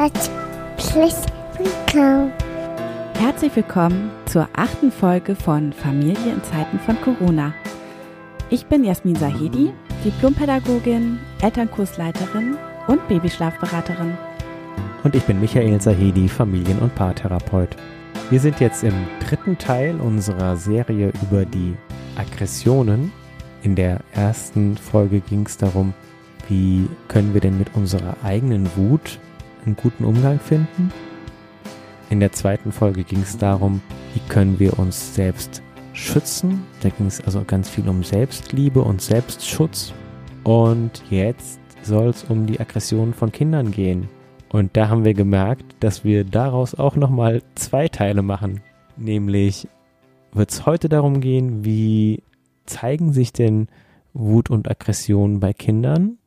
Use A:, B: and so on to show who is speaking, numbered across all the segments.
A: Herzlich willkommen.
B: Herzlich willkommen zur achten Folge von Familie in Zeiten von Corona. Ich bin Jasmin Sahedi, Diplompädagogin, Elternkursleiterin und Babyschlafberaterin.
C: Und ich bin Michael Sahedi, Familien- und Paartherapeut. Wir sind jetzt im dritten Teil unserer Serie über die Aggressionen. In der ersten Folge ging es darum, wie können wir denn mit unserer eigenen Wut einen guten Umgang finden. In der zweiten Folge ging es darum, wie können wir uns selbst schützen. Da ging es also ganz viel um Selbstliebe und Selbstschutz. Und jetzt soll es um die Aggressionen von Kindern gehen. Und da haben wir gemerkt, dass wir daraus auch nochmal zwei Teile machen. Nämlich wird es heute darum gehen, wie zeigen sich denn Wut und Aggression bei Kindern?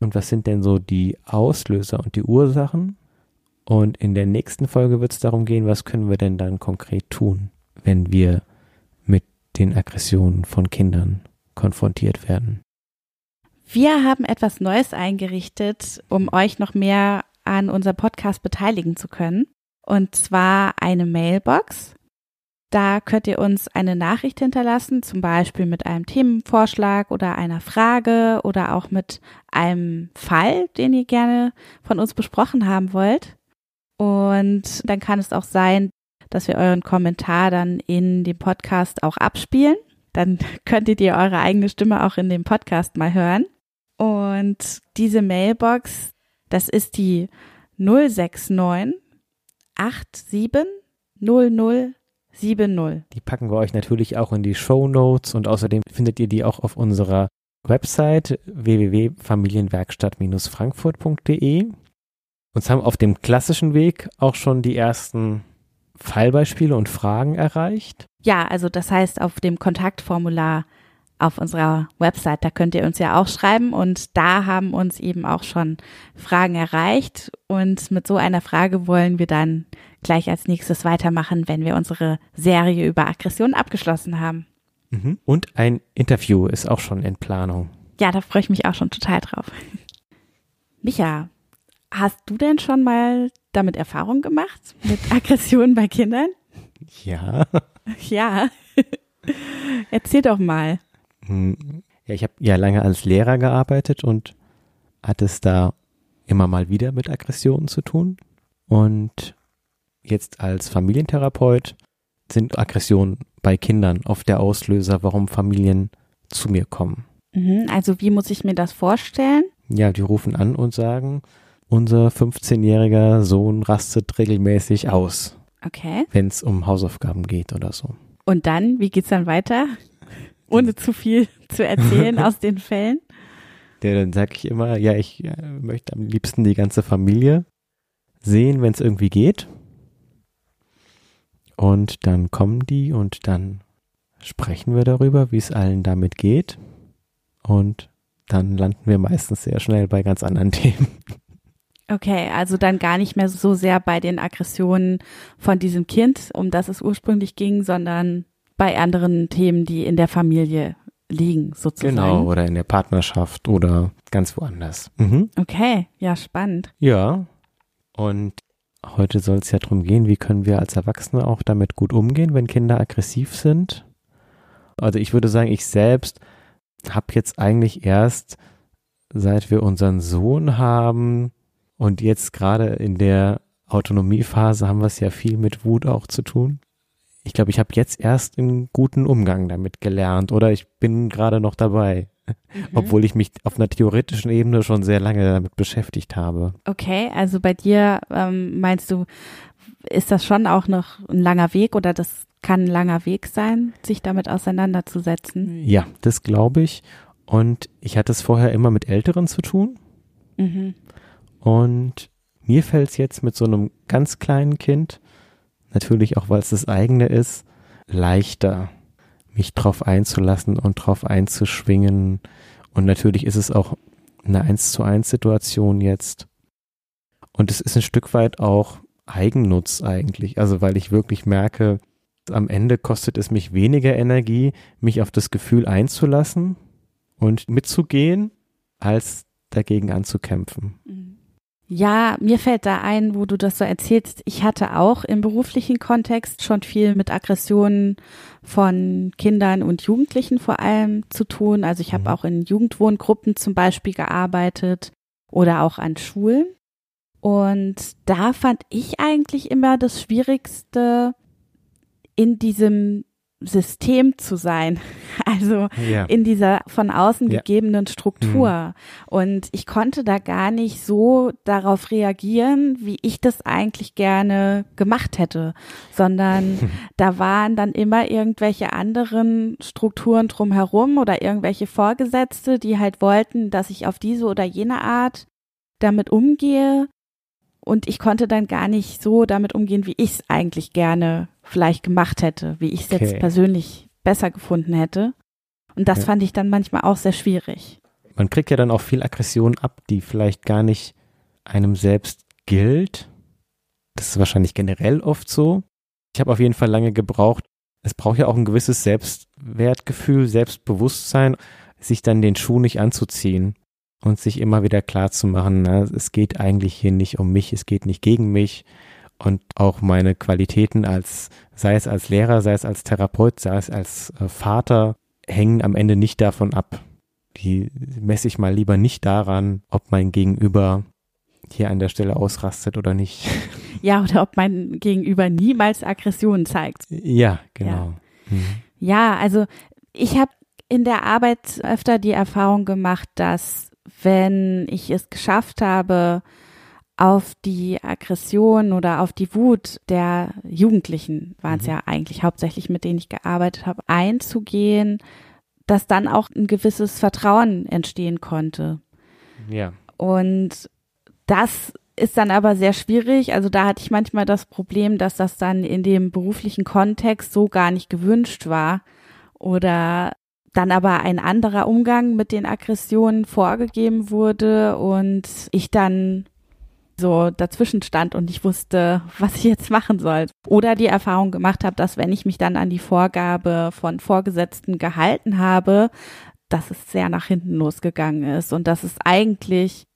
C: Und was sind denn so die Auslöser und die Ursachen? Und in der nächsten Folge wird es darum gehen, was können wir denn dann konkret tun, wenn wir mit den Aggressionen von Kindern konfrontiert werden.
B: Wir haben etwas Neues eingerichtet, um euch noch mehr an unserem Podcast beteiligen zu können. Und zwar eine Mailbox. Da könnt ihr uns eine Nachricht hinterlassen, zum Beispiel mit einem Themenvorschlag oder einer Frage oder auch mit einem Fall, den ihr gerne von uns besprochen haben wollt. Und dann kann es auch sein, dass wir euren Kommentar dann in dem Podcast auch abspielen. Dann könntet ihr eure eigene Stimme auch in dem Podcast mal hören. Und diese Mailbox, das ist die 069 87 00 70.
C: Die packen wir euch natürlich auch in die Show Notes und außerdem findet ihr die auch auf unserer Website www.familienwerkstatt-frankfurt.de. Uns haben auf dem klassischen Weg auch schon die ersten Fallbeispiele und Fragen erreicht.
B: Ja, also das heißt auf dem Kontaktformular auf unserer Website, da könnt ihr uns ja auch schreiben und da haben uns eben auch schon Fragen erreicht und mit so einer Frage wollen wir dann gleich als nächstes weitermachen, wenn wir unsere Serie über Aggression abgeschlossen haben.
C: Mhm. Und ein Interview ist auch schon in Planung.
B: Ja, da freue ich mich auch schon total drauf. Micha, hast du denn schon mal damit Erfahrung gemacht mit Aggressionen bei Kindern?
C: Ja.
B: Ja. Erzähl doch mal.
C: Hm. Ja, ich habe ja lange als Lehrer gearbeitet und hatte es da immer mal wieder mit Aggressionen zu tun. Und jetzt als Familientherapeut sind Aggressionen bei Kindern oft der Auslöser, warum Familien zu mir kommen.
B: Mhm, also wie muss ich mir das vorstellen?
C: Ja, die rufen an und sagen, unser 15-jähriger Sohn rastet regelmäßig aus.
B: Okay.
C: Wenn es um Hausaufgaben geht oder so.
B: Und dann, wie geht's dann weiter? Ohne zu viel zu erzählen aus den Fällen.
C: Ja, dann sage ich immer, ja, ich äh, möchte am liebsten die ganze Familie sehen, wenn es irgendwie geht. Und dann kommen die und dann sprechen wir darüber, wie es allen damit geht. Und dann landen wir meistens sehr schnell bei ganz anderen Themen.
B: Okay, also dann gar nicht mehr so sehr bei den Aggressionen von diesem Kind, um das es ursprünglich ging, sondern bei anderen Themen, die in der Familie liegen, sozusagen.
C: Genau, oder in der Partnerschaft oder ganz woanders. Mhm.
B: Okay, ja, spannend.
C: Ja, und heute soll es ja darum gehen, wie können wir als Erwachsene auch damit gut umgehen, wenn Kinder aggressiv sind. Also ich würde sagen, ich selbst habe jetzt eigentlich erst, seit wir unseren Sohn haben, und jetzt gerade in der Autonomiephase haben wir es ja viel mit Wut auch zu tun. Ich glaube, ich habe jetzt erst einen guten Umgang damit gelernt oder ich bin gerade noch dabei, mhm. obwohl ich mich auf einer theoretischen Ebene schon sehr lange damit beschäftigt habe.
B: Okay, also bei dir ähm, meinst du, ist das schon auch noch ein langer Weg oder das kann ein langer Weg sein, sich damit auseinanderzusetzen?
C: Ja, das glaube ich. Und ich hatte es vorher immer mit Älteren zu tun.
B: Mhm.
C: Und mir fällt es jetzt mit so einem ganz kleinen Kind, natürlich auch weil es das eigene ist, leichter, mich drauf einzulassen und drauf einzuschwingen. Und natürlich ist es auch eine eins zu eins Situation jetzt. Und es ist ein Stück weit auch Eigennutz eigentlich. Also weil ich wirklich merke, am Ende kostet es mich weniger Energie, mich auf das Gefühl einzulassen und mitzugehen, als dagegen anzukämpfen.
B: Mhm. Ja, mir fällt da ein, wo du das so erzählst. Ich hatte auch im beruflichen Kontext schon viel mit Aggressionen von Kindern und Jugendlichen vor allem zu tun. Also ich habe
C: Mhm.
B: auch in Jugendwohngruppen zum Beispiel gearbeitet oder auch an Schulen. Und da fand ich eigentlich immer das Schwierigste, in diesem System zu sein. Also
C: Ja.
B: in dieser von außen
C: Ja.
B: gegebenen Struktur. Und ich konnte da gar nicht so darauf reagieren, wie ich das eigentlich gerne gemacht hätte, sondern da waren dann immer irgendwelche anderen Strukturen drumherum oder irgendwelche Vorgesetzte, die halt wollten, dass ich auf diese oder jene Art damit umgehe. Und ich konnte dann gar nicht so damit umgehen, wie ich es eigentlich gerne vielleicht gemacht hätte, wie ich es
C: Okay.
B: jetzt persönlich besser gefunden hätte. Und das
C: Ja.
B: fand ich dann manchmal auch sehr schwierig.
C: Man kriegt ja dann auch viel Aggression ab, die vielleicht gar nicht einem selbst gilt. Das ist wahrscheinlich generell oft so. Ich habe auf jeden Fall lange gebraucht. Es braucht ja auch ein gewisses Selbstwertgefühl, Selbstbewusstsein, sich dann den Schuh nicht anzuziehen und sich immer wieder klar zu machen, na, es geht eigentlich hier nicht um mich, es geht nicht gegen mich und auch meine Qualitäten als, sei es als Lehrer, sei es als Therapeut, sei es als äh, Vater, hängen am Ende nicht davon ab. Die messe ich mal lieber nicht daran, ob mein Gegenüber hier an der Stelle ausrastet oder nicht.
B: Ja, oder ob mein Gegenüber niemals Aggressionen zeigt.
C: ja, genau. Mhm.
B: Ja, also ich habe in der Arbeit öfter die Erfahrung gemacht, dass wenn ich es geschafft habe, auf die Aggression oder auf die Wut der Jugendlichen, waren es
C: Mhm.
B: ja eigentlich hauptsächlich, mit denen ich gearbeitet habe, einzugehen, dass dann auch ein gewisses Vertrauen entstehen konnte.
C: Ja.
B: Und das ist dann aber sehr schwierig. Also da hatte ich manchmal das Problem, dass das dann in dem beruflichen Kontext so gar nicht gewünscht war oder dann aber ein anderer Umgang mit den Aggressionen vorgegeben wurde und ich dann so dazwischen stand und ich wusste, was ich jetzt machen soll. Oder die Erfahrung gemacht habe, dass wenn ich mich dann an die Vorgabe von Vorgesetzten gehalten habe, dass es sehr nach hinten losgegangen ist und dass es eigentlich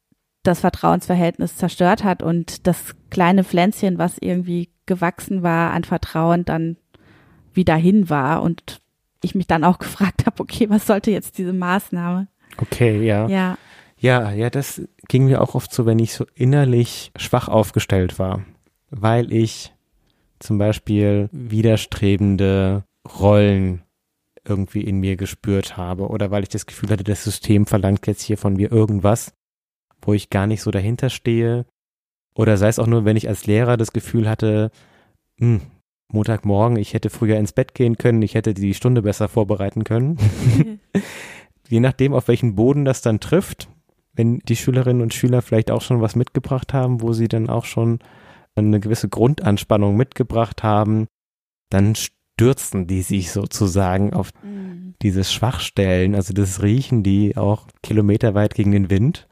B: das Vertrauensverhältnis zerstört hat und das kleine Pflänzchen, was irgendwie gewachsen war an Vertrauen, dann wieder hin war und ich mich dann auch gefragt habe, okay, was sollte jetzt diese Maßnahme?
C: Okay, ja.
B: Ja,
C: Ja, ja, das ging mir auch oft so, wenn ich so innerlich schwach aufgestellt war, weil ich zum Beispiel widerstrebende Rollen irgendwie in mir gespürt habe oder weil ich das Gefühl hatte, das System verlangt jetzt hier von mir irgendwas, wo ich gar nicht so dahinter stehe. Oder sei es auch nur, wenn ich als Lehrer das Gefühl hatte, hm, Montagmorgen, ich hätte früher ins Bett gehen können, ich hätte die Stunde besser vorbereiten können. Je nachdem, auf welchen Boden das dann trifft, wenn die Schülerinnen und Schüler vielleicht auch schon was mitgebracht haben, wo sie dann auch schon eine gewisse Grundanspannung mitgebracht haben, dann stürzen die sich sozusagen auf
B: Mhm.
C: dieses Schwachstellen, also das riechen die auch kilometerweit gegen den Wind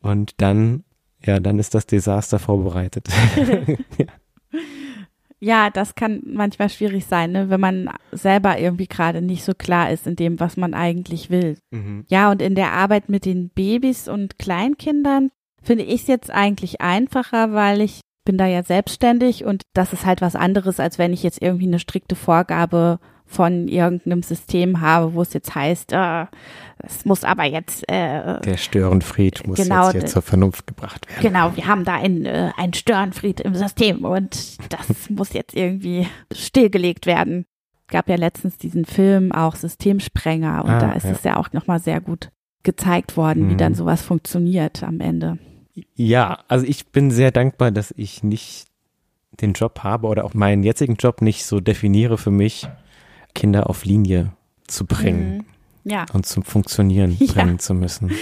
C: und dann, ja, dann ist das Desaster vorbereitet.
B: Ja, das kann manchmal schwierig sein, ne? wenn man selber irgendwie gerade nicht so klar ist in dem, was man eigentlich will.
C: Mhm.
B: Ja, und in der Arbeit mit den Babys und Kleinkindern finde ich es jetzt eigentlich einfacher, weil ich bin da ja selbstständig und das ist halt was anderes, als wenn ich jetzt irgendwie eine strikte Vorgabe von irgendeinem System habe, wo es jetzt heißt, äh, es muss aber jetzt äh,
C: Der Störenfried muss
B: Genau,
C: jetzt hier zur Vernunft gebracht werden.
B: Genau, wir haben da einen, äh, einen Störenfried im System und das muss jetzt irgendwie stillgelegt werden. Gab ja letztens diesen Film auch Systemsprenger und
C: Ah,
B: da ist
C: ja.
B: es ja auch nochmal sehr gut gezeigt worden, wie
C: Mhm.
B: dann sowas funktioniert am Ende.
C: Ja, also ich bin sehr dankbar, dass ich nicht den Job habe oder auch meinen jetzigen Job nicht so definiere für mich, Kinder auf Linie zu bringen
B: Mhm. Ja.
C: und zum Funktionieren
B: Ja.
C: bringen zu müssen.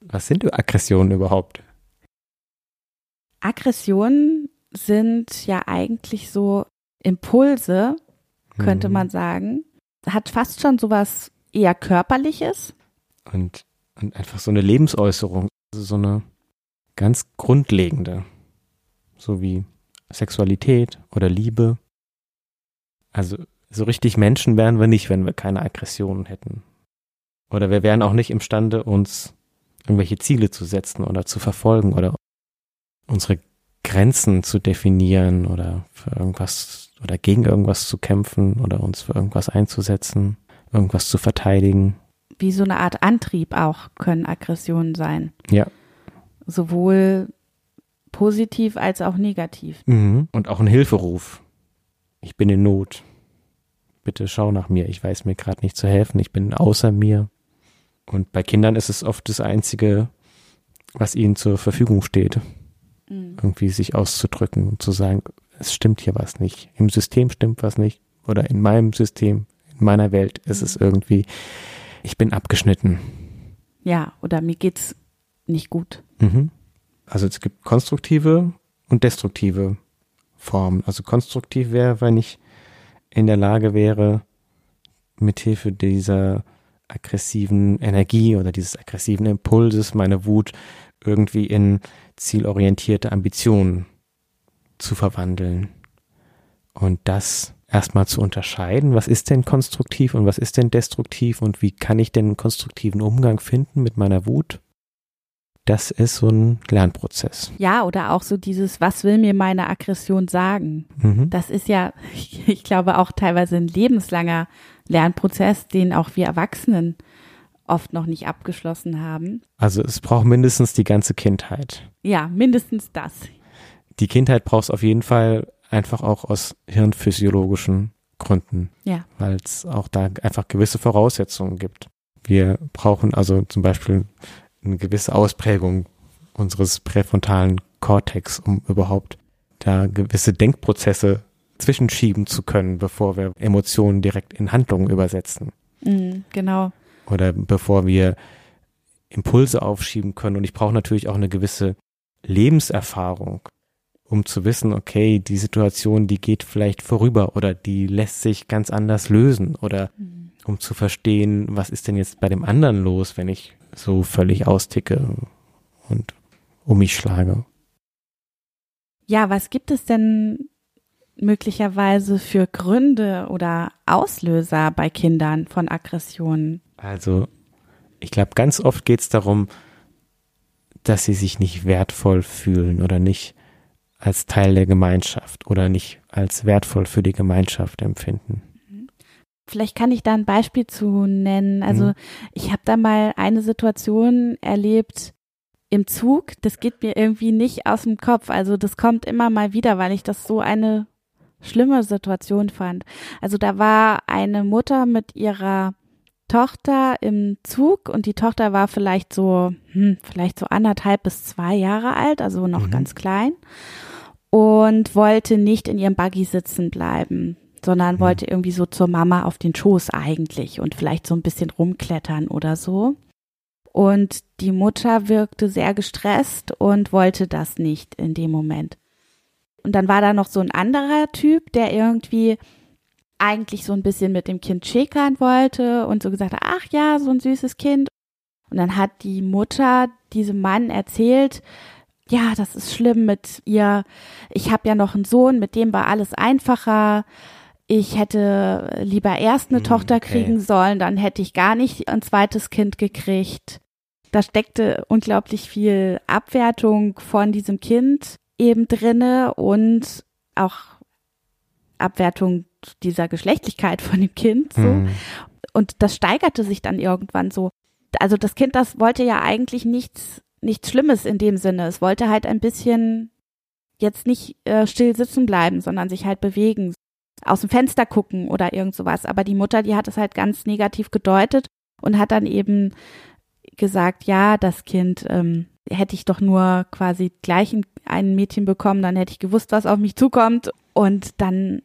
C: Was sind Aggressionen überhaupt?
B: Aggressionen sind ja eigentlich so Impulse, könnte
C: Mhm.
B: man sagen. Hat fast schon sowas eher körperliches.
C: Und, und einfach so eine Lebensäußerung, also so eine ganz grundlegende, so wie Sexualität oder Liebe. Also so richtig Menschen wären wir nicht, wenn wir keine Aggressionen hätten. Oder wir wären auch nicht imstande, uns irgendwelche Ziele zu setzen oder zu verfolgen oder unsere Grenzen zu definieren oder für irgendwas oder gegen irgendwas zu kämpfen oder uns für irgendwas einzusetzen, irgendwas zu verteidigen.
B: Wie so eine Art Antrieb auch können Aggressionen sein.
C: Ja.
B: Sowohl positiv als auch negativ.
C: Mhm. Und auch ein Hilferuf. Ich bin in Not. Bitte schau nach mir. Ich weiß mir gerade nicht zu helfen. Ich bin außer mir. Und bei Kindern ist es oft das Einzige, was ihnen zur Verfügung steht. Mhm. Irgendwie sich auszudrücken und zu sagen, es stimmt hier was nicht. Im System stimmt was nicht. Oder in meinem System, in meiner Welt ist mhm. es irgendwie, ich bin abgeschnitten.
B: Ja, oder mir geht's nicht gut.
C: Mhm. Also es gibt konstruktive und destruktive Formen. Also konstruktiv wäre, wenn ich in der Lage wäre, mithilfe dieser aggressiven Energie oder dieses aggressiven Impulses, meine Wut irgendwie in zielorientierte Ambitionen zu verwandeln. Und das erstmal zu unterscheiden, was ist denn konstruktiv und was ist denn destruktiv und wie kann ich denn einen konstruktiven Umgang finden mit meiner Wut das ist so ein Lernprozess.
B: Ja, oder auch so dieses, was will mir meine Aggression sagen? Mhm. Das ist ja, ich glaube, auch teilweise ein lebenslanger Lernprozess, den auch wir Erwachsenen oft noch nicht abgeschlossen haben.
C: Also es braucht mindestens die ganze Kindheit.
B: Ja, mindestens das.
C: Die Kindheit braucht es auf jeden Fall einfach auch aus hirnphysiologischen Gründen.
B: Ja.
C: Weil es auch da einfach gewisse Voraussetzungen gibt. Wir brauchen also zum Beispiel eine gewisse Ausprägung unseres präfrontalen Kortex, um überhaupt da gewisse Denkprozesse zwischenschieben zu können, bevor wir Emotionen direkt in Handlungen übersetzen.
B: Mhm, genau.
C: Oder bevor wir Impulse aufschieben können. Und ich brauche natürlich auch eine gewisse Lebenserfahrung, um zu wissen, okay, die Situation, die geht vielleicht vorüber oder die lässt sich ganz anders lösen oder mhm. um zu verstehen, was ist denn jetzt bei dem anderen los, wenn ich so völlig austicke und um mich schlage.
B: Ja, was gibt es denn möglicherweise für Gründe oder Auslöser bei Kindern von Aggressionen?
C: Also, ich glaube, ganz oft geht es darum, dass sie sich nicht wertvoll fühlen oder nicht als Teil der Gemeinschaft oder nicht als wertvoll für die Gemeinschaft empfinden.
B: Vielleicht kann ich da ein Beispiel zu nennen. Also mhm. ich habe da mal eine Situation erlebt im Zug. Das geht mir irgendwie nicht aus dem Kopf. Also das kommt immer mal wieder, weil ich das so eine schlimme Situation fand. Also da war eine Mutter mit ihrer Tochter im Zug und die Tochter war vielleicht so, hm, vielleicht so anderthalb bis zwei Jahre alt, also noch mhm. ganz klein und wollte nicht in ihrem Buggy sitzen bleiben sondern wollte irgendwie so zur Mama auf den Schoß eigentlich und vielleicht so ein bisschen rumklettern oder so. Und die Mutter wirkte sehr gestresst und wollte das nicht in dem Moment. Und dann war da noch so ein anderer Typ, der irgendwie eigentlich so ein bisschen mit dem Kind schäkern wollte und so gesagt hat, ach ja, so ein süßes Kind. Und dann hat die Mutter diesem Mann erzählt, ja, das ist schlimm mit ihr. Ich habe ja noch einen Sohn, mit dem war alles einfacher ich hätte lieber erst eine hm, Tochter kriegen sollen, dann hätte ich gar nicht ein zweites Kind gekriegt. Da steckte unglaublich viel Abwertung von diesem Kind eben drinne und auch Abwertung dieser Geschlechtlichkeit von dem Kind so. Mhm. Und das steigerte sich dann irgendwann so. Also das Kind, das wollte ja eigentlich nichts, nichts Schlimmes in dem Sinne. Es wollte halt ein bisschen jetzt nicht äh, still sitzen bleiben, sondern sich halt bewegen aus dem Fenster gucken oder irgend sowas. Aber die Mutter, die hat es halt ganz negativ gedeutet und hat dann eben gesagt, ja, das Kind ähm, hätte ich doch nur quasi gleich ein Mädchen bekommen, dann hätte ich gewusst, was auf mich zukommt. Und dann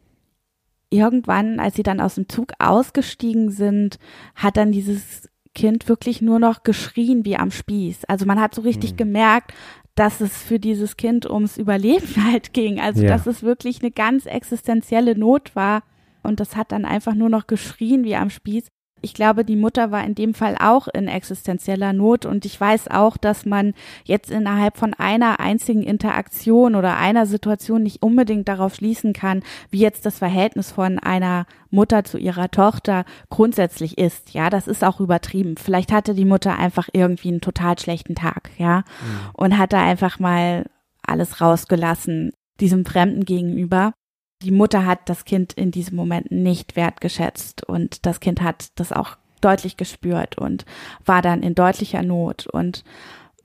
B: irgendwann, als sie dann aus dem Zug ausgestiegen sind, hat dann dieses Kind wirklich nur noch geschrien wie am Spieß. Also man hat so richtig mhm. gemerkt, dass es für dieses Kind ums Überleben halt ging. Also ja. dass es wirklich eine ganz existenzielle Not war. Und das hat dann einfach nur noch geschrien wie am Spieß. Ich glaube, die Mutter war in dem Fall auch in existenzieller Not und ich weiß auch, dass man jetzt innerhalb von einer einzigen Interaktion oder einer Situation nicht unbedingt darauf schließen kann, wie jetzt das Verhältnis von einer Mutter zu ihrer Tochter grundsätzlich ist. Ja, das ist auch übertrieben. Vielleicht hatte die Mutter einfach irgendwie einen total schlechten Tag, ja, mhm. und hat da einfach mal alles rausgelassen diesem Fremden gegenüber die Mutter hat das Kind in diesem Moment nicht wertgeschätzt und das Kind hat das auch deutlich gespürt und war dann in deutlicher Not und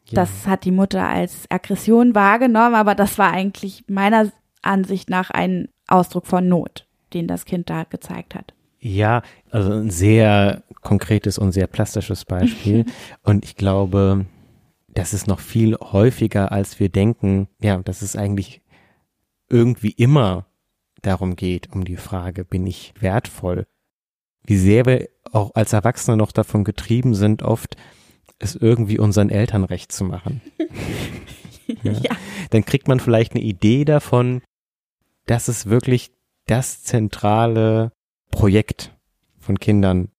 B: ja. das hat die Mutter als Aggression wahrgenommen, aber das war eigentlich meiner Ansicht nach ein Ausdruck von Not, den das Kind da gezeigt hat.
C: Ja, also ein sehr konkretes und sehr plastisches Beispiel. und ich glaube, das ist noch viel häufiger, als wir denken. Ja, das ist eigentlich irgendwie immer darum geht, um die Frage, bin ich wertvoll? Wie sehr wir auch als Erwachsene noch davon getrieben sind, oft es irgendwie unseren Eltern recht zu machen. ja. ja. Dann kriegt man vielleicht eine Idee davon, dass es wirklich das zentrale Projekt von Kindern,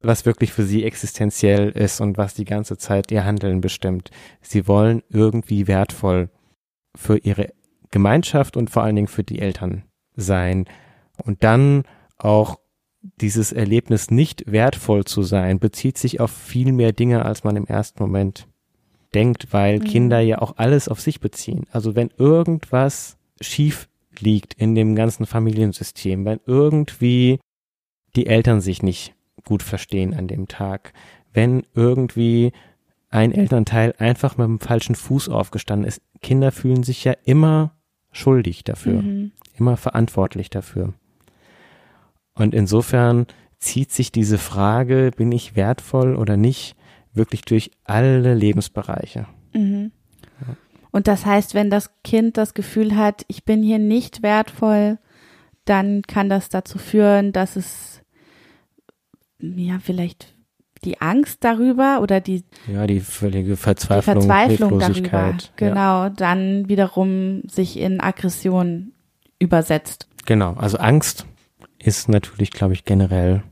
C: was wirklich für sie existenziell ist und was die ganze Zeit ihr Handeln bestimmt. Sie wollen irgendwie wertvoll für ihre Gemeinschaft und vor allen Dingen für die Eltern sein. Und dann auch dieses Erlebnis nicht wertvoll zu sein, bezieht sich auf viel mehr Dinge, als man im ersten Moment denkt, weil mhm. Kinder ja auch alles auf sich beziehen. Also wenn irgendwas schief liegt in dem ganzen Familiensystem, wenn irgendwie die Eltern sich nicht gut verstehen an dem Tag, wenn irgendwie ein Elternteil einfach mit dem falschen Fuß aufgestanden ist. Kinder fühlen sich ja immer schuldig dafür. Mhm immer verantwortlich dafür. Und insofern zieht sich diese Frage, bin ich wertvoll oder nicht, wirklich durch alle Lebensbereiche.
B: Mhm. Und das heißt, wenn das Kind das Gefühl hat, ich bin hier nicht wertvoll, dann kann das dazu führen, dass es ja vielleicht die Angst darüber oder die
C: ja die völlige Verzweiflung,
B: die Verzweiflung darüber, genau, ja. dann wiederum sich in Aggression übersetzt.
C: Genau, also Angst ist natürlich, glaube ich, generell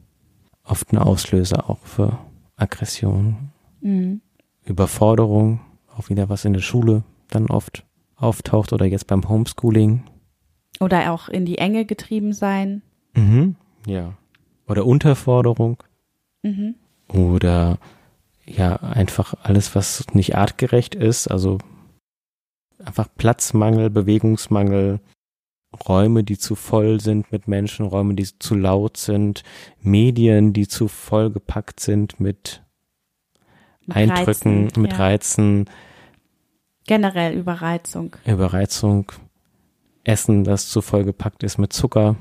C: oft ein Auslöser auch für Aggression. Mhm. Überforderung, auch wieder was in der Schule dann oft auftaucht oder jetzt beim Homeschooling.
B: Oder auch in die Enge getrieben sein.
C: Mhm, ja. Oder Unterforderung. Mhm. Oder ja, einfach alles, was nicht artgerecht ist, also einfach Platzmangel, Bewegungsmangel, Räume, die zu voll sind mit Menschen, Räume, die zu laut sind, Medien, die zu voll gepackt sind mit, mit Eindrücken, Reizen, mit ja. Reizen.
B: Generell Überreizung.
C: Überreizung. Essen, das zu voll gepackt ist mit Zucker.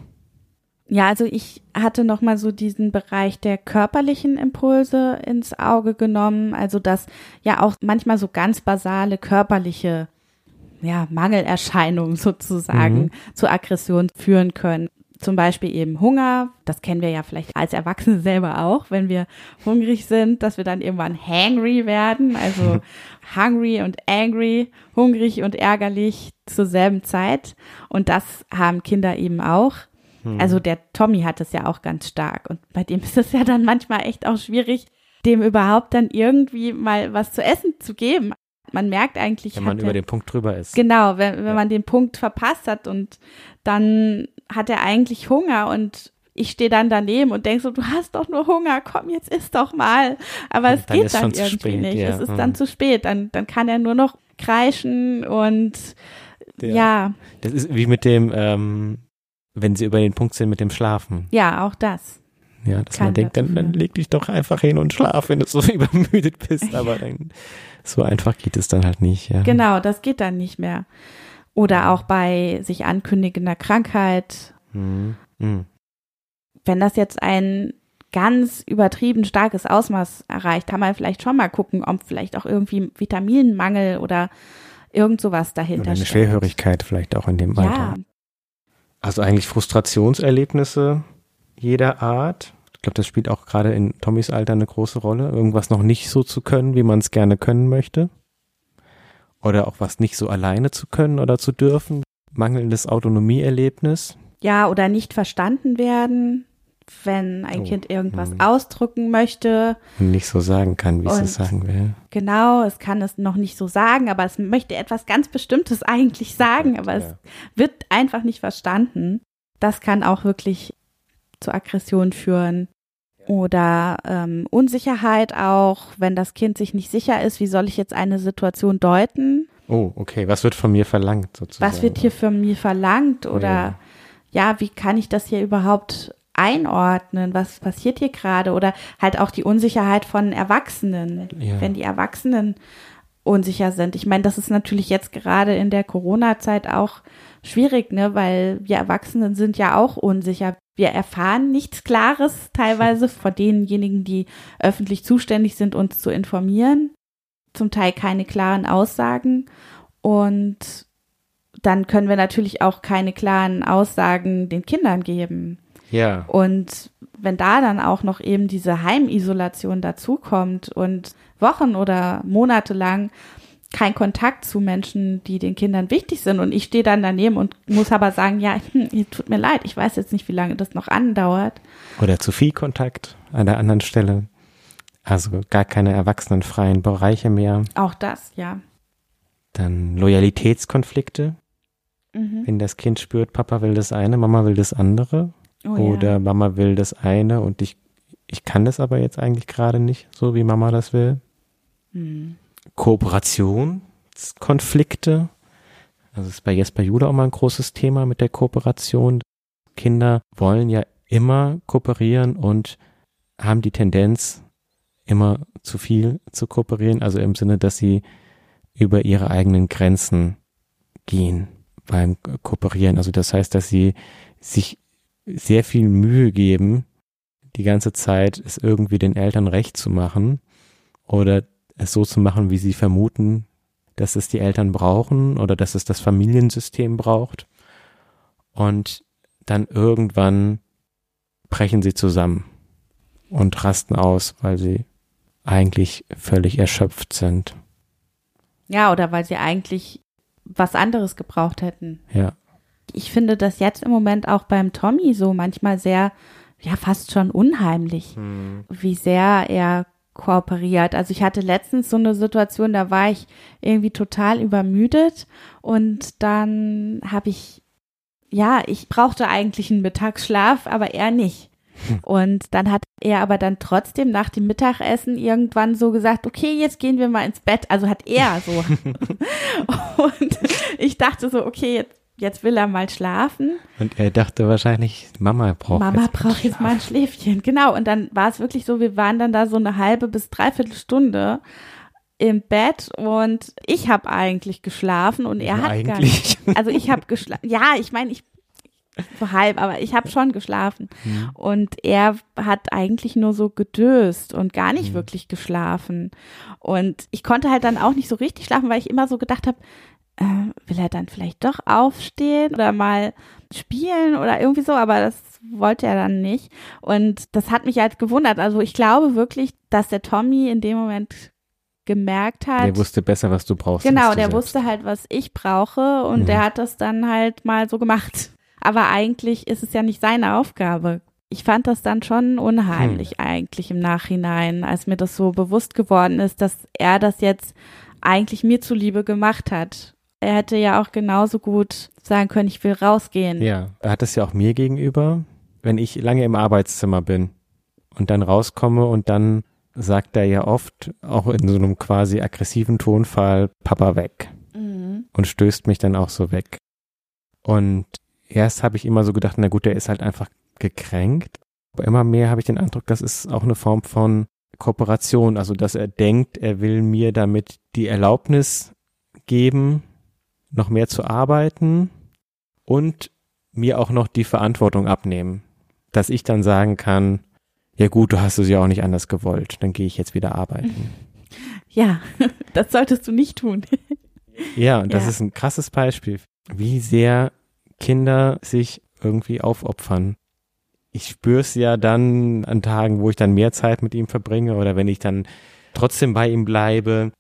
B: Ja, also ich hatte noch mal so diesen Bereich der körperlichen Impulse ins Auge genommen, also dass ja auch manchmal so ganz basale körperliche ja, Mangelerscheinungen sozusagen mhm. zu Aggression führen können. Zum Beispiel eben Hunger, das kennen wir ja vielleicht als Erwachsene selber auch, wenn wir hungrig sind, dass wir dann irgendwann hangry werden, also hungry und angry, hungrig und ärgerlich zur selben Zeit. Und das haben Kinder eben auch. Mhm. Also der Tommy hat es ja auch ganz stark und bei dem ist es ja dann manchmal echt auch schwierig, dem überhaupt dann irgendwie mal was zu essen zu geben man merkt eigentlich.
C: Wenn man über den Punkt drüber ist.
B: Genau, wenn, wenn ja. man den Punkt verpasst hat und dann hat er eigentlich Hunger und ich stehe dann daneben und denke so, du hast doch nur Hunger, komm, jetzt isst doch mal. Aber es dann geht dann irgendwie spät, nicht. Ja. Es ist hm. dann zu spät. Dann, dann kann er nur noch kreischen und ja. ja.
C: Das ist wie mit dem, ähm, wenn sie über den Punkt sind mit dem Schlafen.
B: Ja, auch das.
C: Ja, dass kann man denkt, dann, dann leg dich doch einfach hin und schlaf, wenn du so übermüdet bist. Aber dann so einfach geht es dann halt nicht. Ja.
B: Genau, das geht dann nicht mehr. Oder auch bei sich ankündigender Krankheit. Mhm. Mhm. Wenn das jetzt ein ganz übertrieben starkes Ausmaß erreicht, kann man vielleicht schon mal gucken, ob vielleicht auch irgendwie Vitaminmangel oder irgend sowas dahinter oder
C: eine steht. Schwerhörigkeit vielleicht auch in dem Alter. Ja. Also eigentlich Frustrationserlebnisse jeder Art. Ich glaube, das spielt auch gerade in Tommys Alter eine große Rolle, irgendwas noch nicht so zu können, wie man es gerne können möchte. Oder auch was nicht so alleine zu können oder zu dürfen. Mangelndes Autonomieerlebnis.
B: Ja, oder nicht verstanden werden. wenn ein
C: Oh,
B: Kind irgendwas
C: hm.
B: ausdrücken möchte.
C: Und nicht so sagen kann, wie es es sagen will.
B: Genau, es kann es noch nicht so sagen, aber es möchte etwas ganz Bestimmtes eigentlich sagen, aber es
C: Ja.
B: wird einfach nicht verstanden. Das kann auch wirklich zu Aggression führen. Oder ähm, Unsicherheit auch, wenn das Kind sich nicht sicher ist, wie soll ich jetzt eine Situation deuten?
C: Oh, okay. Was wird von mir verlangt sozusagen?
B: Was wird hier von mir verlangt? Oder
C: Ja.
B: ja, wie kann ich das hier überhaupt einordnen? Was passiert hier gerade? Oder halt auch die Unsicherheit von Erwachsenen,
C: Ja.
B: wenn die Erwachsenen unsicher sind. Ich meine, das ist natürlich jetzt gerade in der Corona-Zeit auch schwierig, ne, weil wir Erwachsenen sind ja auch unsicher. Wir erfahren nichts Klares teilweise von denjenigen, die öffentlich zuständig sind, uns zu informieren. Zum Teil keine klaren Aussagen und dann können wir natürlich auch keine klaren Aussagen den Kindern geben.
C: Ja.
B: Und wenn da dann auch noch eben diese Heimisolation dazukommt und Wochen oder Monate lang kein Kontakt zu Menschen, die den Kindern wichtig sind und ich stehe dann daneben und muss aber sagen, ja, hm, tut mir leid, ich weiß jetzt nicht, wie lange das noch andauert.
C: Oder zu viel Kontakt an der anderen Stelle. Also gar keine erwachsenenfreien Bereiche mehr.
B: Auch das, ja.
C: Dann Loyalitätskonflikte,
B: Mhm.
C: wenn das Kind spürt, Papa will das eine, Mama will das andere.
B: Oh,
C: Oder
B: ja.
C: Mama will das eine und ich, ich kann das aber jetzt eigentlich gerade nicht, so wie Mama das will.
B: Hm.
C: Kooperationskonflikte. Also ist bei Jesper Jude auch mal ein großes Thema mit der Kooperation. Kinder wollen ja immer kooperieren und haben die Tendenz, immer zu viel zu kooperieren, also im Sinne, dass sie über ihre eigenen Grenzen gehen beim Kooperieren. Also das heißt, dass sie sich sehr viel Mühe geben, die ganze Zeit es irgendwie den Eltern recht zu machen oder es so zu machen, wie sie vermuten, dass es die Eltern brauchen oder dass es das Familiensystem braucht. Und dann irgendwann brechen sie zusammen und rasten aus, weil sie eigentlich völlig erschöpft sind.
B: Ja, oder weil sie eigentlich was anderes gebraucht hätten.
C: Ja.
B: Ich finde das jetzt im Moment auch beim Tommy so manchmal sehr, ja, fast schon unheimlich. wie sehr er kooperiert. Also ich hatte letztens so eine Situation, da war ich irgendwie total übermüdet und dann habe ich, ja, ich brauchte eigentlich einen Mittagsschlaf, aber er nicht. Und dann hat er aber dann trotzdem nach dem Mittagessen irgendwann so gesagt, okay, jetzt gehen wir mal ins Bett. Also hat er so. und ich dachte so, okay, jetzt, jetzt will er mal schlafen.
C: Und er dachte wahrscheinlich, Mama braucht
B: Mama
C: jetzt
B: braucht jetzt mal ein Schläfchen. Genau. Und dann war es wirklich so, wir waren dann da so eine halbe bis dreiviertel Stunde im Bett und ich habe eigentlich geschlafen und er
C: Ja,
B: hat gar
C: eigentlich.
B: nicht. Also ich habe geschlafen. Ja, ich meine, ich so halb, aber ich habe schon geschlafen.
C: Mhm.
B: Und er hat eigentlich nur so gedöst und gar nicht
C: Mhm.
B: wirklich geschlafen. Und ich konnte halt dann auch nicht so richtig schlafen, weil ich immer so gedacht habe, will er dann vielleicht doch aufstehen oder mal spielen oder irgendwie so, aber das wollte er dann nicht. Und das hat mich halt gewundert. Also ich glaube wirklich, dass der Tommy in dem Moment gemerkt hat,
C: Der wusste besser, was du brauchst.
B: Genau,
C: du
B: der
C: selbst.
B: wusste halt, was ich brauche und
C: Mhm.
B: der hat das dann halt mal so gemacht. Aber eigentlich ist es ja nicht seine Aufgabe. Ich fand das dann schon unheimlich
C: Hm.
B: eigentlich im Nachhinein, als mir das so bewusst geworden ist, dass er das jetzt eigentlich mir zuliebe gemacht hat. Er hätte ja auch genauso gut sagen können, ich will rausgehen.
C: Ja, er hat es ja auch mir gegenüber, wenn ich lange im Arbeitszimmer bin und dann rauskomme und dann sagt er ja oft, auch in so einem quasi aggressiven Tonfall, Papa weg
B: Mhm.
C: und stößt mich dann auch so weg. Und erst habe ich immer so gedacht, na gut, der ist halt einfach gekränkt. Aber immer mehr habe ich den Eindruck, das ist auch eine Form von Kooperation, also dass er denkt, er will mir damit die Erlaubnis geben, noch mehr zu arbeiten und mir auch noch die Verantwortung abnehmen, dass ich dann sagen kann, ja gut, du hast es ja auch nicht anders gewollt, dann gehe ich jetzt wieder arbeiten.
B: Ja, das solltest du nicht tun.
C: Ja, und das
B: Ja.
C: ist ein krasses Beispiel, wie sehr Kinder sich irgendwie aufopfern. Ich spüre es ja dann an Tagen, wo ich dann mehr Zeit mit ihm verbringe oder wenn ich dann trotzdem bei ihm bleibe,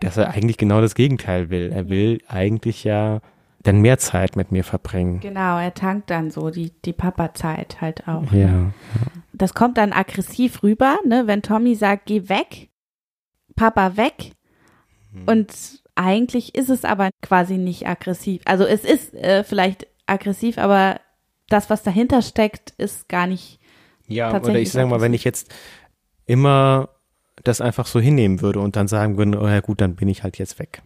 C: dass er eigentlich genau das Gegenteil will. Er will eigentlich ja, dann mehr Zeit mit mir verbringen.
B: Genau, er tankt dann so die, die Papa-Zeit halt auch.
C: Ja.
B: Ne? Das kommt dann aggressiv rüber, ne? wenn Tommy sagt, geh weg, Papa weg. Mhm. Und eigentlich ist es aber quasi nicht aggressiv. Also es ist äh, vielleicht aggressiv, aber das, was dahinter steckt, ist gar nicht.
C: Ja, oder ich sage mal, wenn ich jetzt immer das einfach so hinnehmen würde und dann sagen würde, oh ja gut, dann bin ich halt jetzt weg.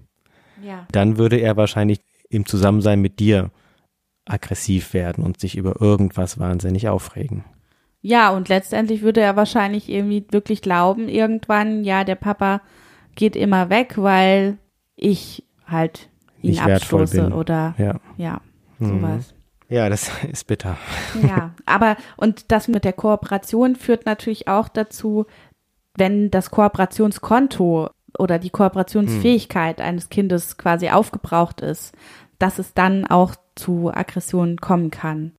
B: Ja.
C: Dann würde er wahrscheinlich im Zusammensein mit dir aggressiv werden und sich über irgendwas wahnsinnig aufregen.
B: Ja, und letztendlich würde er wahrscheinlich irgendwie wirklich glauben, irgendwann, ja, der Papa geht immer weg, weil ich halt ihn
C: Nicht
B: abstoße oder
C: ja,
B: ja
C: mhm.
B: sowas.
C: Ja, das ist bitter.
B: Ja, aber und das mit der Kooperation führt natürlich auch dazu, wenn das Kooperationskonto oder die Kooperationsfähigkeit hm. eines Kindes quasi aufgebraucht ist, dass es dann auch zu Aggressionen kommen kann.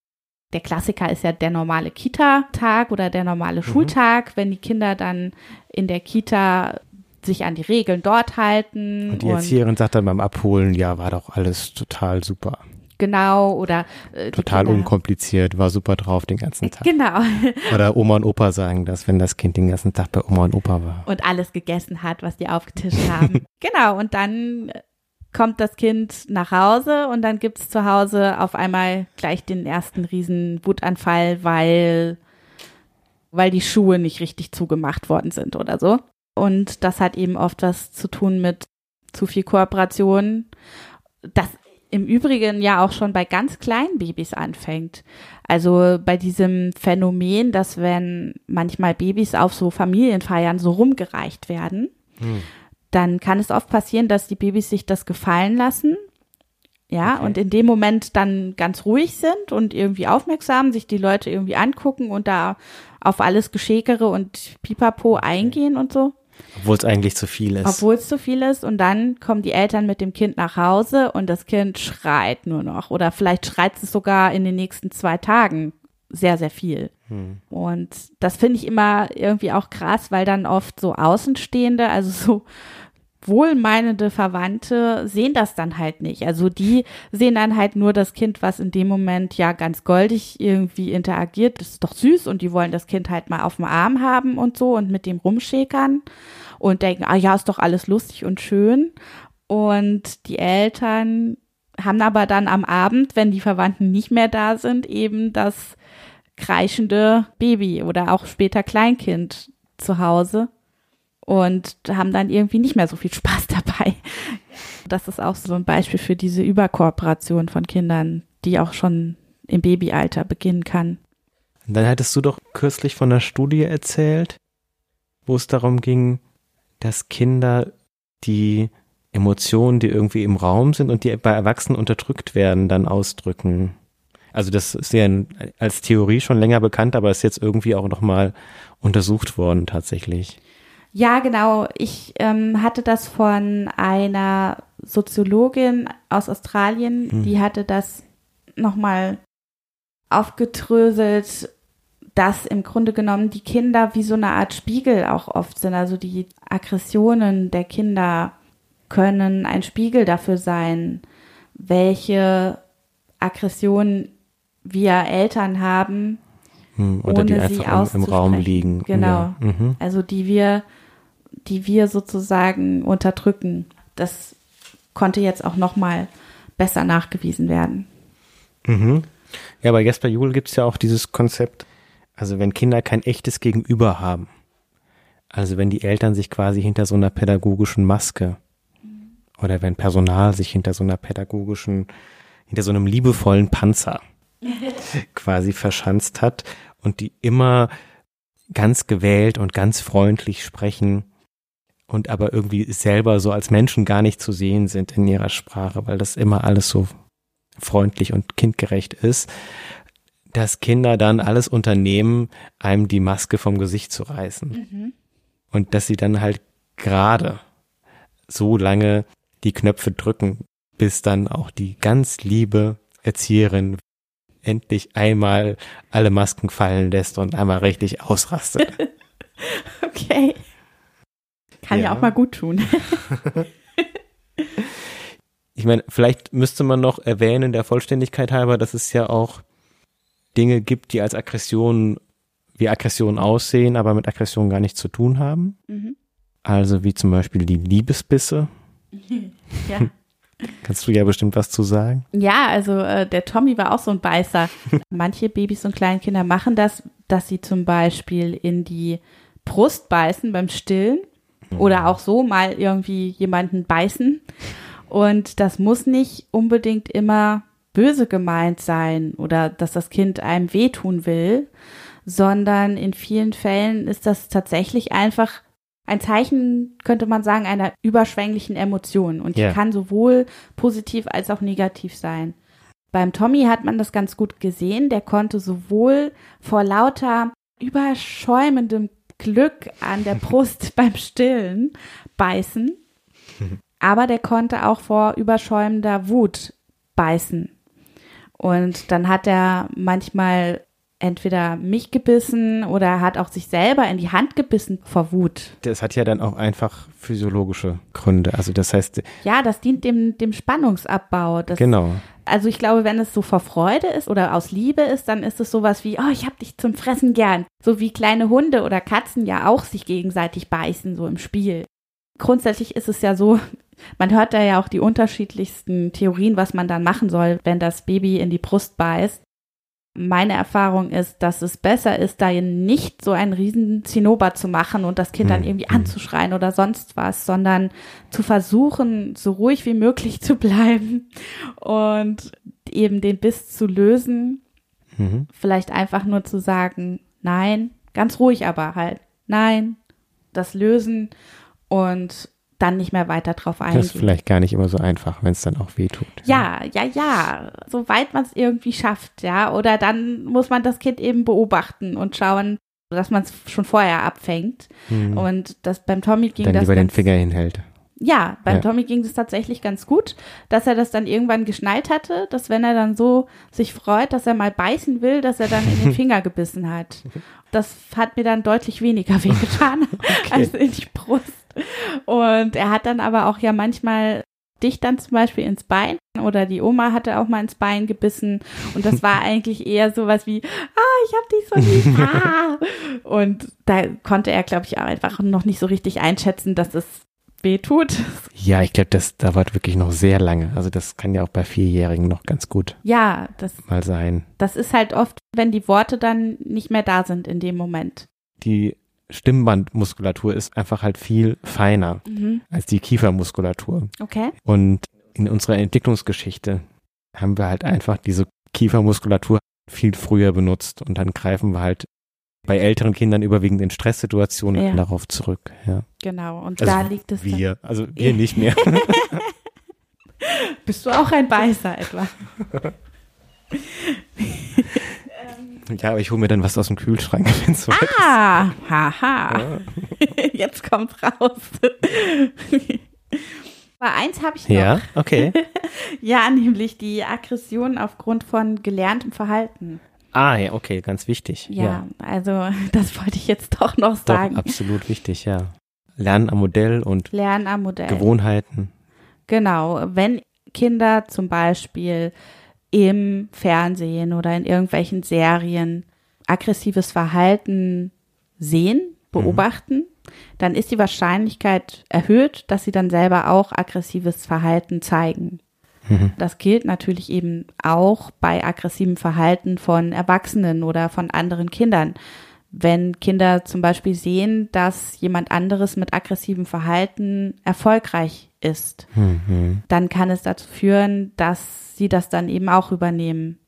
B: Der Klassiker ist ja der normale Kita-Tag oder der normale mhm. Schultag, wenn die Kinder dann in der Kita sich an die Regeln dort halten.
C: Und die Erzieherin sagt dann beim Abholen, ja, war doch alles total super.
B: Genau, oder
C: äh, total Kinder, unkompliziert, war super drauf den ganzen Tag.
B: Genau.
C: Oder Oma und Opa sagen das, wenn das Kind den ganzen Tag bei Oma und Opa war.
B: Und alles gegessen hat, was die aufgetischt haben. genau, und dann kommt das Kind nach Hause und dann gibt's zu Hause auf einmal gleich den ersten riesen Wutanfall, weil, weil die Schuhe nicht richtig zugemacht worden sind oder so. Und das hat eben oft was zu tun mit zu viel Kooperation. Das im Übrigen ja auch schon bei ganz kleinen Babys anfängt. Also bei diesem Phänomen, dass wenn manchmal Babys auf so Familienfeiern so rumgereicht werden, hm. dann kann es oft passieren, dass die Babys sich das gefallen lassen. Ja, okay. und in dem Moment dann ganz ruhig sind und irgendwie aufmerksam, sich die Leute irgendwie angucken und da auf alles Geschäkere und Pipapo eingehen und so.
C: Obwohl es eigentlich zu viel ist.
B: Obwohl es zu viel ist. Und dann kommen die Eltern mit dem Kind nach Hause und das Kind schreit nur noch. Oder vielleicht schreit es sogar in den nächsten zwei Tagen sehr, sehr viel. Hm. Und das finde ich immer irgendwie auch krass, weil dann oft so Außenstehende, also so wohlmeinende Verwandte sehen das dann halt nicht. Also die sehen dann halt nur das Kind, was in dem Moment ja ganz goldig irgendwie interagiert. Das ist doch süß und die wollen das Kind halt mal auf dem Arm haben und so und mit dem rumschäkern und denken, ah ja, ist doch alles lustig und schön. Und die Eltern haben aber dann am Abend, wenn die Verwandten nicht mehr da sind, eben das kreischende Baby oder auch später Kleinkind zu Hause und haben dann irgendwie nicht mehr so viel Spaß dabei. Das ist auch so ein Beispiel für diese Überkooperation von Kindern, die auch schon im Babyalter beginnen kann.
C: Dann hattest du doch kürzlich von einer Studie erzählt, wo es darum ging, dass Kinder die Emotionen, die irgendwie im Raum sind und die bei Erwachsenen unterdrückt werden, dann ausdrücken. Also das ist ja als Theorie schon länger bekannt, aber ist jetzt irgendwie auch nochmal untersucht worden tatsächlich.
B: Ja, genau. Ich ähm, hatte das von einer Soziologin aus Australien, hm. die hatte das nochmal aufgedröselt, dass im Grunde genommen die Kinder wie so eine Art Spiegel auch oft sind. Also die Aggressionen der Kinder können ein Spiegel dafür sein, welche Aggressionen wir Eltern haben,
C: hm, oder die einfach im, im, Raum liegen.
B: Genau. Ja. Mhm. Also die wir die wir sozusagen unterdrücken. Das konnte jetzt auch nochmal besser nachgewiesen werden.
C: Mhm. Ja, bei Jesper Juhl gibt es ja auch dieses Konzept, also wenn Kinder kein echtes Gegenüber haben, also wenn die Eltern sich quasi hinter so einer pädagogischen Maske oder wenn Personal sich hinter so einer pädagogischen, hinter so einem liebevollen Panzer quasi verschanzt hat und die immer ganz gewählt und ganz freundlich sprechen, und aber irgendwie selber so als Menschen gar nicht zu sehen sind in ihrer Sprache, weil das immer alles so freundlich und kindgerecht ist, dass Kinder dann alles unternehmen, einem die Maske vom Gesicht zu reißen. Mhm. Und dass sie dann halt gerade so lange die Knöpfe drücken, bis dann auch die ganz liebe Erzieherin endlich einmal alle Masken fallen lässt und einmal richtig ausrastet.
B: okay. Kann ja, ja auch mal gut tun.
C: ich meine, vielleicht müsste man noch erwähnen, der Vollständigkeit halber, dass es ja auch Dinge gibt, die als Aggression wie Aggressionen aussehen, aber mit Aggression gar nichts zu tun haben. Mhm. Also wie zum Beispiel die Liebesbisse. ja. Kannst du ja bestimmt was zu sagen?
B: Ja, also äh, der Tommy war auch so ein Beißer. Manche Babys und Kleinkinder machen das, dass sie zum Beispiel in die Brust beißen beim Stillen oder auch so mal irgendwie jemanden beißen. Und das muss nicht unbedingt immer böse gemeint sein oder dass das Kind einem wehtun will, sondern in vielen Fällen ist das tatsächlich einfach ein Zeichen, könnte man sagen, einer überschwänglichen Emotion. Und die yeah. kann sowohl positiv als auch negativ sein. Beim Tommy hat man das ganz gut gesehen. Der konnte sowohl vor lauter überschäumendem Glück an der Brust beim Stillen beißen, aber der konnte auch vor überschäumender Wut beißen. Und dann hat er manchmal entweder mich gebissen oder hat auch sich selber in die Hand gebissen vor Wut.
C: Das hat ja dann auch einfach physiologische Gründe. Also das heißt.
B: Ja, das dient dem, dem Spannungsabbau. Das,
C: genau.
B: Also ich glaube, wenn es so vor Freude ist oder aus Liebe ist, dann ist es sowas wie, oh, ich hab dich zum Fressen gern. So wie kleine Hunde oder Katzen ja auch sich gegenseitig beißen, so im Spiel. Grundsätzlich ist es ja so, man hört da ja auch die unterschiedlichsten Theorien, was man dann machen soll, wenn das Baby in die Brust beißt. Meine Erfahrung ist, dass es besser ist, da nicht so einen riesen Zinnober zu machen und das Kind dann hm, irgendwie hm. anzuschreien oder sonst was, sondern zu versuchen, so ruhig wie möglich zu bleiben und eben den Biss zu lösen. Mhm. Vielleicht einfach nur zu sagen, nein, ganz ruhig aber halt, nein, das lösen und dann nicht mehr weiter drauf eingehen. Das
C: ist vielleicht gar nicht immer so einfach, wenn es dann auch wehtut.
B: Ja, ja, ja, soweit man es irgendwie schafft, ja. Oder dann muss man das Kind eben beobachten und schauen, dass man es schon vorher abfängt. Mhm. Und das beim Tommy ging
C: dann
B: das.
C: Dann über den Finger hinhält.
B: Ja, beim ja. Tommy ging es tatsächlich ganz gut, dass er das dann irgendwann geschnallt hatte, dass wenn er dann so sich freut, dass er mal beißen will, dass er dann in den Finger gebissen hat. Das hat mir dann deutlich weniger wehgetan okay. als in die Brust. Und er hat dann aber auch ja manchmal dich dann zum Beispiel ins Bein oder die Oma hatte auch mal ins Bein gebissen und das war eigentlich eher sowas wie, ah, ich hab dich so lieb, ah. Und da konnte er, glaube ich, auch einfach noch nicht so richtig einschätzen, dass es weh tut.
C: Ja, ich glaube, das dauert wirklich noch sehr lange. Also das kann ja auch bei Vierjährigen noch ganz gut
B: ja, das,
C: mal sein.
B: Das ist halt oft, wenn die Worte dann nicht mehr da sind in dem Moment.
C: Die Stimmbandmuskulatur ist einfach halt viel feiner mhm. als die Kiefermuskulatur.
B: Okay.
C: Und in unserer Entwicklungsgeschichte haben wir halt einfach diese Kiefermuskulatur viel früher benutzt und dann greifen wir halt bei älteren Kindern überwiegend in Stresssituationen ja. darauf zurück. Ja.
B: Genau, und also da liegt es.
C: Wir, dann. also wir nicht mehr.
B: Bist du auch ein Beißer etwa?
C: Ja, aber ich hole mir dann was aus dem Kühlschrank, wenn es so
B: Ah, ist. haha. Ja. Jetzt kommt raus. Aber eins habe ich noch.
C: Ja, okay.
B: ja, nämlich die Aggression aufgrund von gelerntem Verhalten.
C: Ah, ja, okay, ganz wichtig.
B: Ja, ja. also das wollte ich jetzt doch noch sagen.
C: Doch, absolut wichtig, ja. Lernen am Modell und
B: Lernen am Modell.
C: Gewohnheiten.
B: Genau, wenn Kinder zum Beispiel im Fernsehen oder in irgendwelchen Serien aggressives Verhalten sehen, mhm. beobachten, mhm. dann ist die Wahrscheinlichkeit erhöht, dass sie dann selber auch aggressives Verhalten zeigen. Mhm. Das gilt natürlich eben auch bei aggressivem Verhalten von Erwachsenen oder von anderen Kindern. Wenn Kinder zum Beispiel sehen, dass jemand anderes mit aggressivem Verhalten erfolgreich ist, mhm. dann kann es dazu führen, dass sie das dann eben auch übernehmen.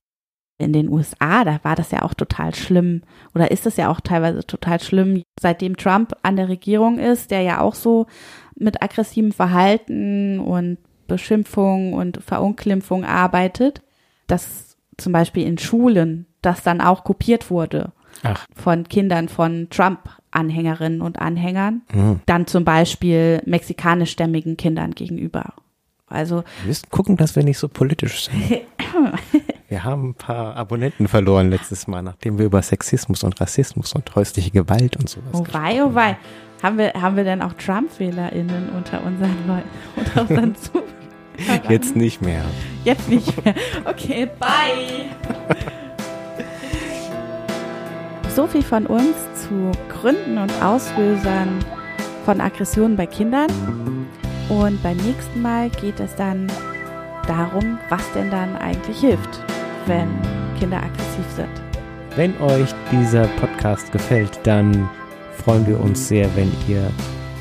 B: In den USA, da war das ja auch total schlimm oder ist es ja auch teilweise total schlimm, seitdem Trump an der Regierung ist, der ja auch so mit aggressivem Verhalten und Beschimpfung und Verunglimpfung arbeitet, dass zum Beispiel in Schulen das dann auch kopiert wurde Ach. von Kindern von Trump-Anhängerinnen und Anhängern, mhm. dann zum Beispiel mexikanischstämmigen Kindern gegenüber. Also
C: wir müssen gucken, dass wir nicht so politisch sind. wir haben ein paar Abonnenten verloren letztes Mal, nachdem wir über Sexismus und Rassismus und häusliche Gewalt und sowas.
B: Oh wei, oh wei. Haben wir, haben wir denn auch Trump-WählerInnen unter unseren Leuten, unter unseren Zuhörern?
C: Jetzt nicht mehr.
B: Jetzt nicht mehr. Okay, bye. So viel von uns zu Gründen und Auslösern von Aggressionen bei Kindern. Und beim nächsten Mal geht es dann darum, was denn dann eigentlich hilft, wenn Kinder aggressiv sind.
C: Wenn euch dieser Podcast gefällt, dann freuen wir uns sehr, wenn ihr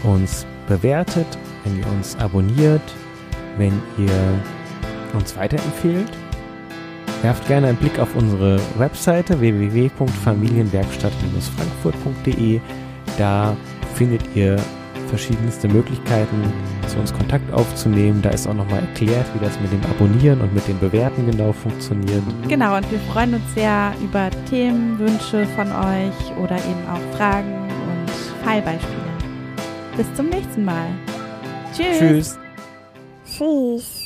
C: uns bewertet, wenn ihr uns abonniert, wenn ihr uns weiterempfehlt. Werft gerne einen Blick auf unsere Webseite www.familienwerkstatt-frankfurt.de. Da findet ihr verschiedenste Möglichkeiten, zu uns Kontakt aufzunehmen. Da ist auch nochmal erklärt, wie das mit dem Abonnieren und mit dem Bewerten genau funktioniert.
B: Genau, und wir freuen uns sehr über Themenwünsche von euch oder eben auch Fragen und Fallbeispiele. Bis zum nächsten Mal. Tschüss.
C: Tschüss.
A: Tschüss.